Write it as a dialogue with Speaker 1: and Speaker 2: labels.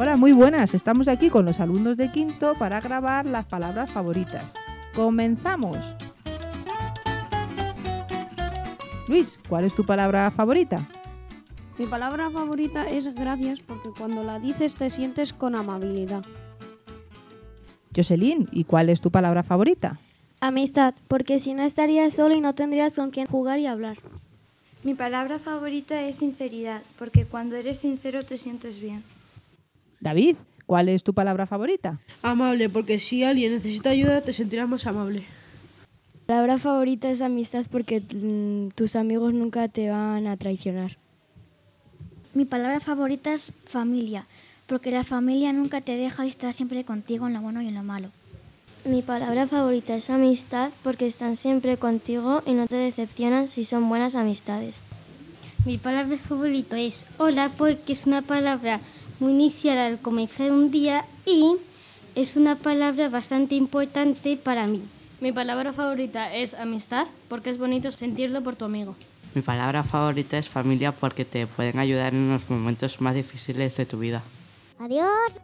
Speaker 1: Hola, muy buenas. Estamos aquí con los alumnos de quinto para grabar las palabras favoritas. ¡Comenzamos! Luis, ¿cuál es tu palabra favorita?
Speaker 2: Mi palabra favorita es gracias porque cuando la dices te sientes con amabilidad.
Speaker 1: Jocelyn, ¿y cuál es tu palabra favorita?
Speaker 3: Amistad, porque si no estarías solo y no tendrías con quién jugar y hablar.
Speaker 4: Mi palabra favorita es sinceridad, porque cuando eres sincero te sientes bien.
Speaker 1: David, ¿cuál es tu palabra favorita?
Speaker 5: Amable, porque si alguien necesita ayuda te sentirás más amable.
Speaker 6: Mi palabra favorita es amistad porque mm, tus amigos nunca te van a traicionar.
Speaker 7: Mi palabra favorita es familia, porque la familia nunca te deja y está siempre contigo en lo bueno y en lo malo.
Speaker 3: Mi palabra favorita es amistad porque están siempre contigo y no te decepcionan si son buenas amistades.
Speaker 8: Mi palabra favorita es hola porque es una palabra inicial al comenzar un día y es una palabra bastante importante para mí.
Speaker 9: Mi palabra favorita es amistad porque es bonito sentirlo por tu amigo.
Speaker 10: Mi palabra favorita es familia porque te pueden ayudar en los momentos más difíciles de tu vida.
Speaker 11: Adiós.